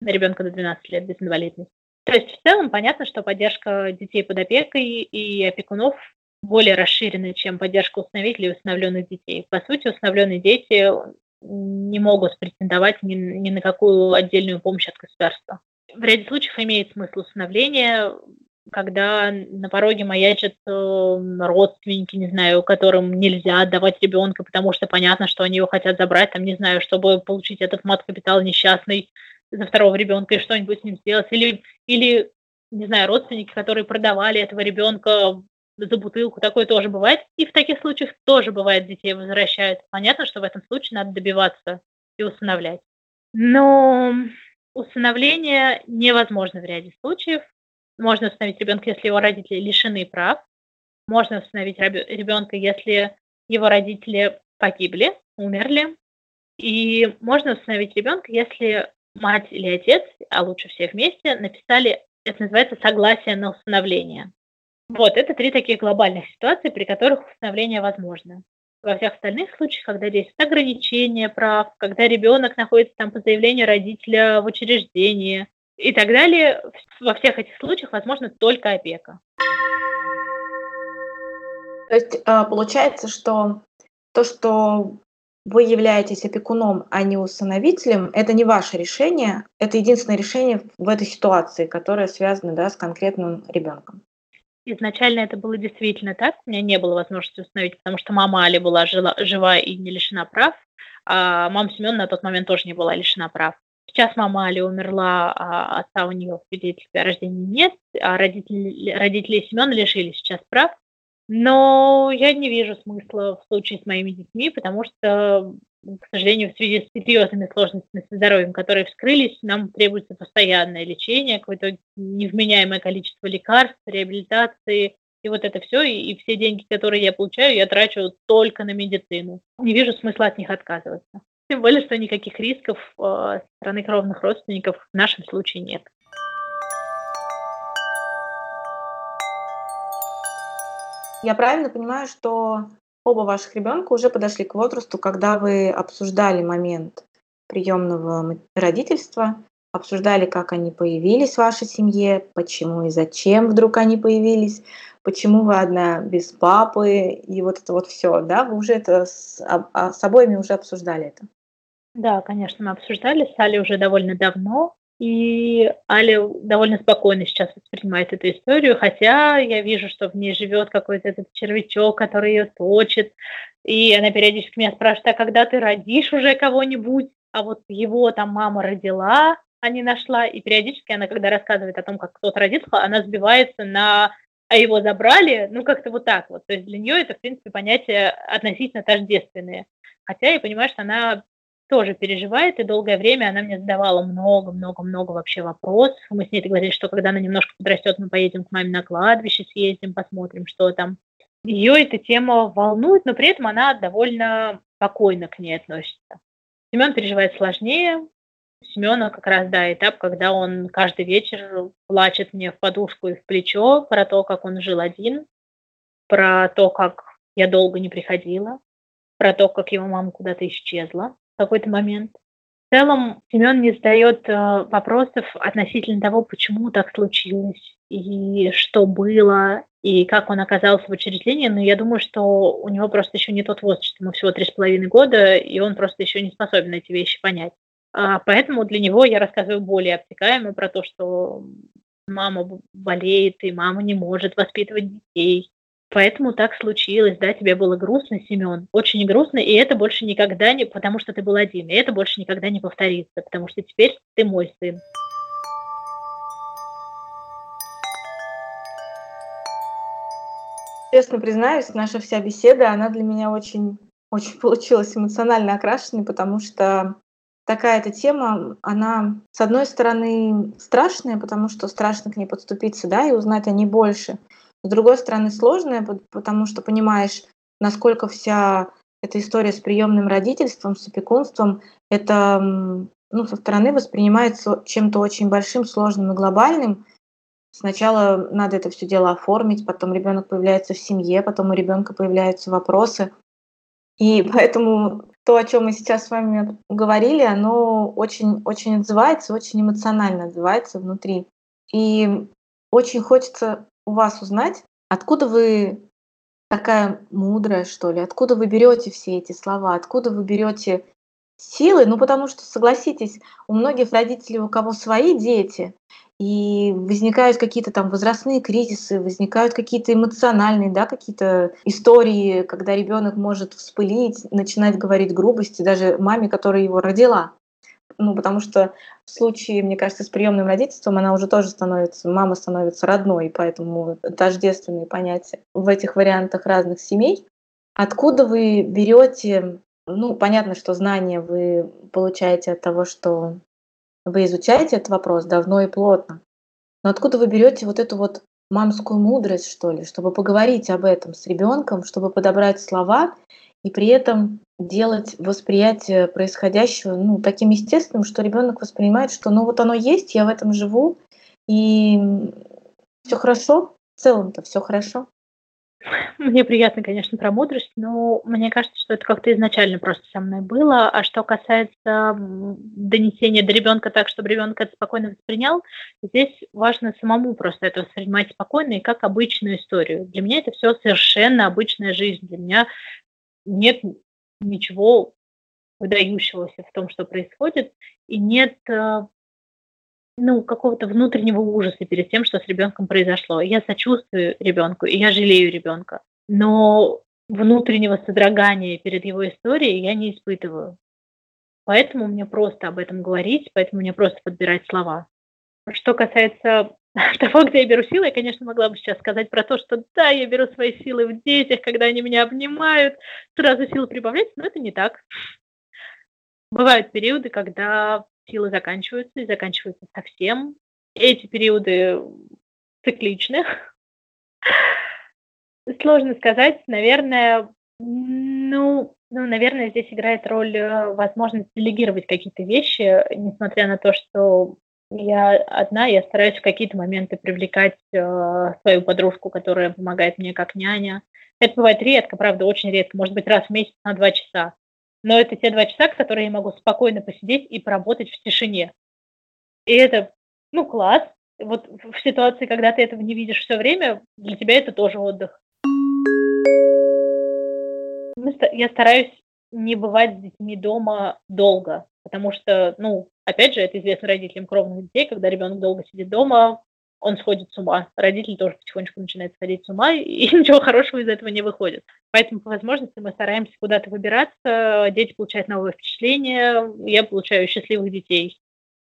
на ребенка до 12 лет без инвалидности. То есть в целом понятно, что поддержка детей под опекой и опекунов более расширена, чем поддержка усыновителей и усыновленных детей. По сути, усыновленные дети не могут претендовать ни, ни на какую отдельную помощь от государства. В ряде случаев имеет смысл усыновление, когда на пороге маячат э, родственники, не знаю, которым нельзя отдавать ребенка, потому что понятно, что они его хотят забрать, там, не знаю, чтобы получить этот мат-капитал несчастный за второго ребенка и что-нибудь с ним сделать. Или, или, не знаю, родственники, которые продавали этого ребенка за бутылку, такое тоже бывает. И в таких случаях тоже бывает, детей возвращают. Понятно, что в этом случае надо добиваться и усыновлять. Но усыновление невозможно в ряде случаев. Можно установить ребенка, если его родители лишены прав. Можно установить ребенка, если его родители погибли, умерли. И можно установить ребенка, если мать или отец, а лучше все вместе, написали, это называется согласие на усыновление. Вот, это три таких глобальных ситуации, при которых усыновление возможно. Во всех остальных случаях, когда есть ограничения прав, когда ребенок находится там по заявлению родителя в учреждении и так далее, во всех этих случаях возможно только опека. То есть а, получается, что то, что вы являетесь опекуном, а не усыновителем, это не ваше решение, это единственное решение в этой ситуации, которое связано да, с конкретным ребенком. Изначально это было действительно так. У меня не было возможности установить, потому что мама Али была жила, жива и не лишена прав, а мама Семена на тот момент тоже не была лишена прав. Сейчас мама Али умерла, а отца у нее в свидетельстве о рождении нет, а родители, родители Семена лишились сейчас прав. Но я не вижу смысла в случае с моими детьми, потому что, к сожалению, в связи с серьезными сложностями со здоровьем, которые вскрылись, нам требуется постоянное лечение, какое-то невменяемое количество лекарств, реабилитации, и вот это все, и, и все деньги, которые я получаю, я трачу только на медицину. Не вижу смысла от них отказываться. Тем более, что никаких рисков э, со стороны кровных родственников в нашем случае нет. Я правильно понимаю, что оба ваших ребенка уже подошли к возрасту, когда вы обсуждали момент приемного родительства, обсуждали, как они появились в вашей семье, почему и зачем вдруг они появились, почему вы одна без папы, и вот это вот все, да? Вы уже это с, а, с обоими уже обсуждали это? Да, конечно, мы обсуждали с Али уже довольно давно. И Аля довольно спокойно сейчас воспринимает эту историю, хотя я вижу, что в ней живет какой-то этот червячок, который ее точит. И она периодически меня спрашивает, а когда ты родишь уже кого-нибудь? А вот его там мама родила, а не нашла. И периодически она, когда рассказывает о том, как кто-то родился, она сбивается на а его забрали, ну как-то вот так вот. То есть для нее это, в принципе, понятия относительно тождественные. Хотя я понимаю, что она тоже переживает, и долгое время она мне задавала много-много-много вообще вопросов. Мы с ней договорились, что когда она немножко подрастет, мы поедем к маме на кладбище, съездим, посмотрим, что там. Ее эта тема волнует, но при этом она довольно спокойно к ней относится. Семен переживает сложнее. Семена как раз, да, этап, когда он каждый вечер плачет мне в подушку и в плечо про то, как он жил один, про то, как я долго не приходила, про то, как его мама куда-то исчезла какой-то момент. В целом Семен не задает э, вопросов относительно того, почему так случилось, и что было, и как он оказался в учреждении, но я думаю, что у него просто еще не тот возраст, ему всего три с половиной года, и он просто еще не способен эти вещи понять. А, поэтому для него я рассказываю более обтекаемо про то, что мама болеет, и мама не может воспитывать детей, Поэтому так случилось, да, тебе было грустно, Семен, очень грустно, и это больше никогда не, потому что ты был один, и это больше никогда не повторится, потому что теперь ты мой сын. Честно признаюсь, наша вся беседа, она для меня очень, очень получилась эмоционально окрашенной, потому что такая эта тема, она, с одной стороны, страшная, потому что страшно к ней подступиться, да, и узнать о ней больше – с другой стороны, сложная, потому что понимаешь, насколько вся эта история с приемным родительством, с опекунством, это ну, со стороны воспринимается чем-то очень большим, сложным и глобальным. Сначала надо это все дело оформить, потом ребенок появляется в семье, потом у ребенка появляются вопросы. И поэтому то, о чем мы сейчас с вами говорили, оно очень, очень отзывается, очень эмоционально отзывается внутри. И очень хочется у вас узнать, откуда вы такая мудрая, что ли, откуда вы берете все эти слова, откуда вы берете силы, ну потому что, согласитесь, у многих родителей, у кого свои дети, и возникают какие-то там возрастные кризисы, возникают какие-то эмоциональные, да, какие-то истории, когда ребенок может вспылить, начинать говорить грубости даже маме, которая его родила. Ну, потому что в случае, мне кажется, с приемным родительством она уже тоже становится, мама становится родной, поэтому тождественные понятия в этих вариантах разных семей. Откуда вы берете, ну, понятно, что знания вы получаете от того, что вы изучаете этот вопрос давно и плотно. Но откуда вы берете вот эту вот мамскую мудрость, что ли, чтобы поговорить об этом с ребенком, чтобы подобрать слова и при этом делать восприятие происходящего ну, таким естественным, что ребенок воспринимает, что ну вот оно есть, я в этом живу, и все хорошо, в целом-то все хорошо. [laughs] Мне приятно, конечно, про мудрость, но мне кажется, что это как-то изначально просто со мной было. А что касается донесения до ребенка так, чтобы ребенок это спокойно воспринял, здесь важно самому просто это воспринимать спокойно и как обычную историю. Для меня это все совершенно обычная жизнь. Для меня нет ничего выдающегося в том, что происходит, и нет э, ну, какого-то внутреннего ужаса перед тем, что с ребенком произошло. Я сочувствую ребенку, и я жалею ребенка. Но внутреннего содрогания перед его историей я не испытываю. Поэтому мне просто об этом говорить, поэтому мне просто подбирать слова. Что касается [laughs] того, где я беру силы, я, конечно, могла бы сейчас сказать про то, что да, я беру свои силы в детях, когда они меня обнимают, сразу силы прибавлять, но это не так. Бывают периоды, когда силы заканчиваются и заканчиваются совсем. Эти периоды цикличны. Сложно сказать, наверное, ну, ну, наверное, здесь играет роль э, возможность делегировать какие-то вещи, несмотря на то, что я одна, я стараюсь в какие-то моменты привлекать э, свою подружку, которая помогает мне как няня. Это бывает редко, правда, очень редко, может быть, раз в месяц на два часа. Но это те два часа, которые я могу спокойно посидеть и поработать в тишине. И это, ну, класс. Вот в ситуации, когда ты этого не видишь все время, для тебя это тоже отдых. Я стараюсь не бывать с детьми дома долго, потому что, ну, опять же, это известно родителям кровных детей, когда ребенок долго сидит дома, он сходит с ума. Родитель тоже потихонечку начинает сходить с ума, и [laughs] ничего хорошего из этого не выходит. Поэтому по возможности мы стараемся куда-то выбираться, дети получают новые впечатления, я получаю счастливых детей.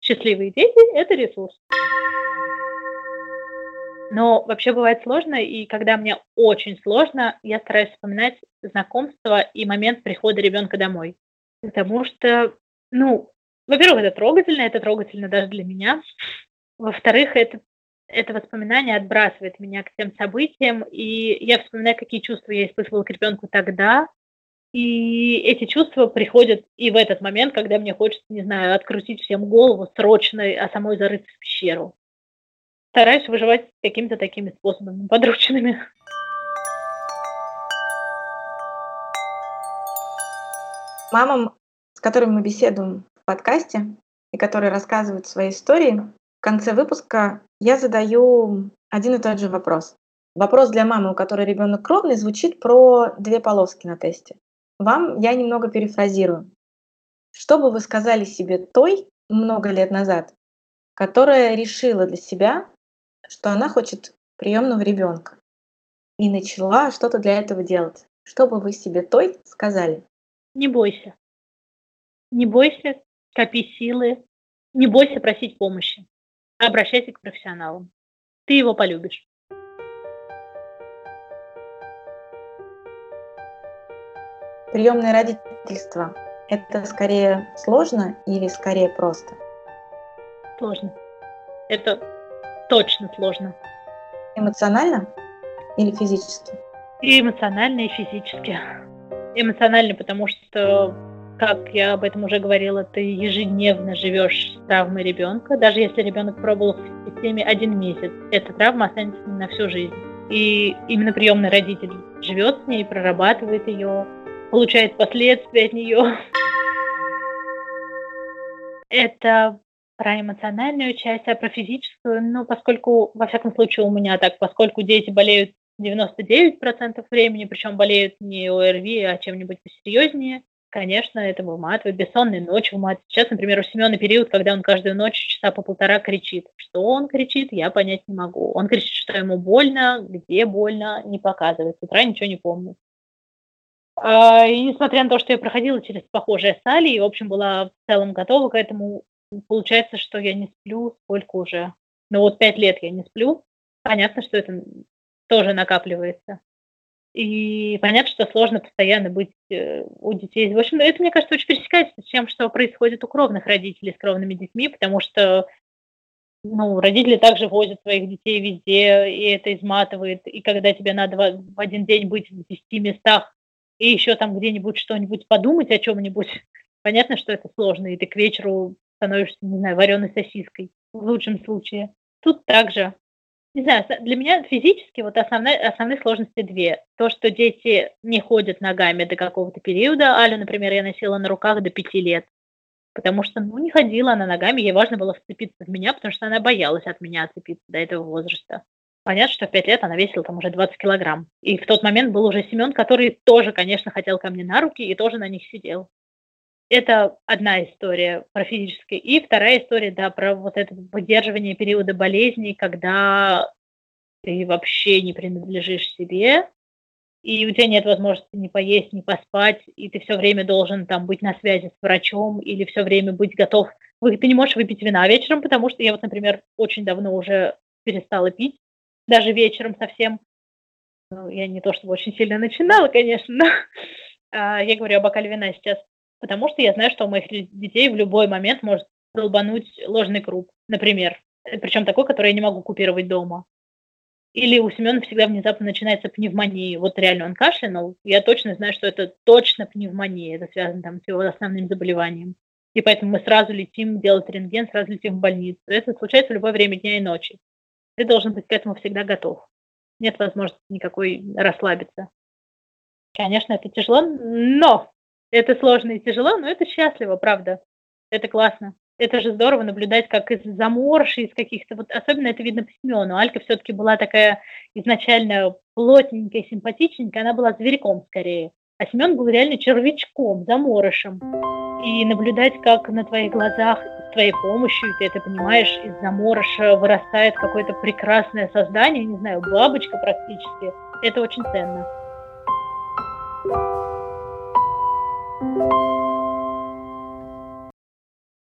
Счастливые дети – это ресурс. Но вообще бывает сложно, и когда мне очень сложно, я стараюсь вспоминать знакомство и момент прихода ребенка домой. Потому что, ну, во-первых, это трогательно, это трогательно даже для меня. Во-вторых, это это воспоминание отбрасывает меня к тем событиям, и я вспоминаю, какие чувства я испытывала к ребенку тогда, и эти чувства приходят и в этот момент, когда мне хочется, не знаю, открутить всем голову срочно, а самой зарыться в пещеру. Стараюсь выживать какими-то такими способами подручными. Мамам, с которыми мы беседуем в подкасте, и которые рассказывают свои истории, в конце выпуска я задаю один и тот же вопрос. Вопрос для мамы, у которой ребенок кровный, звучит про две полоски на тесте. Вам я немного перефразирую. Что бы вы сказали себе той много лет назад, которая решила для себя, что она хочет приемного ребенка и начала что-то для этого делать? Что бы вы себе той сказали? Не бойся. Не бойся, копи силы, не бойся просить помощи обращайся к профессионалам. Ты его полюбишь. Приемное родительство – это скорее сложно или скорее просто? Сложно. Это точно сложно. Эмоционально или физически? И эмоционально, и физически. Эмоционально, потому что как я об этом уже говорила, ты ежедневно живешь с травмой ребенка, даже если ребенок пробовал в системе один месяц, эта травма останется на всю жизнь. И именно приемный родитель живет с ней, прорабатывает ее, получает последствия от нее. Это про эмоциональную часть, а про физическую, ну, поскольку, во всяком случае, у меня так, поскольку дети болеют 99% времени, причем болеют не ОРВИ, а чем-нибудь посерьезнее, конечно, это выматывает, бессонные ночи выматывает. Сейчас, например, у Семена период, когда он каждую ночь часа по полтора кричит. Что он кричит, я понять не могу. Он кричит, что ему больно, где больно, не показывает. С утра ничего не помню. А, и несмотря на то, что я проходила через похожее с и, в общем, была в целом готова к этому, получается, что я не сплю сколько уже. Ну вот пять лет я не сплю. Понятно, что это тоже накапливается. И понятно, что сложно постоянно быть э, у детей. В общем, это, мне кажется, очень пересекается с тем, что происходит у кровных родителей с кровными детьми, потому что ну, родители также возят своих детей везде, и это изматывает. И когда тебе надо в один день быть в 10 местах, и еще там где-нибудь что-нибудь подумать о чем-нибудь, [laughs] понятно, что это сложно, и ты к вечеру становишься, не знаю, вареной сосиской в лучшем случае. Тут также не знаю, для меня физически вот основные, основные сложности две. То, что дети не ходят ногами до какого-то периода. Алю, например, я носила на руках до пяти лет. Потому что, ну, не ходила она ногами, ей важно было вцепиться в меня, потому что она боялась от меня отцепиться до этого возраста. Понятно, что в пять лет она весила там уже 20 килограмм. И в тот момент был уже Семен, который тоже, конечно, хотел ко мне на руки и тоже на них сидел. Это одна история про физическое. И вторая история, да, про вот это выдерживание периода болезни, когда ты вообще не принадлежишь себе, и у тебя нет возможности ни поесть, ни поспать, и ты все время должен там быть на связи с врачом или все время быть готов. Ты не можешь выпить вина вечером, потому что я вот, например, очень давно уже перестала пить, даже вечером совсем. Ну, я не то чтобы очень сильно начинала, конечно, но [laughs] а, я говорю о бокале вина сейчас потому что я знаю, что у моих детей в любой момент может долбануть ложный круг, например. Причем такой, который я не могу купировать дома. Или у Семена всегда внезапно начинается пневмония. Вот реально он кашлянул. Я точно знаю, что это точно пневмония. Это связано там с его основным заболеванием. И поэтому мы сразу летим делать рентген, сразу летим в больницу. Это случается в любое время дня и ночи. Ты должен быть к этому всегда готов. Нет возможности никакой расслабиться. Конечно, это тяжело, но это сложно и тяжело, но это счастливо, правда. Это классно. Это же здорово наблюдать, как из заморши, из каких-то... Вот особенно это видно по Семену. Алька все-таки была такая изначально плотненькая, симпатичненькая, она была зверьком скорее. А Семен был реально червячком, заморышем. И наблюдать, как на твоих глазах, с твоей помощью, ты это понимаешь, из заморыша вырастает какое-то прекрасное создание, не знаю, бабочка практически, это очень ценно. Thank you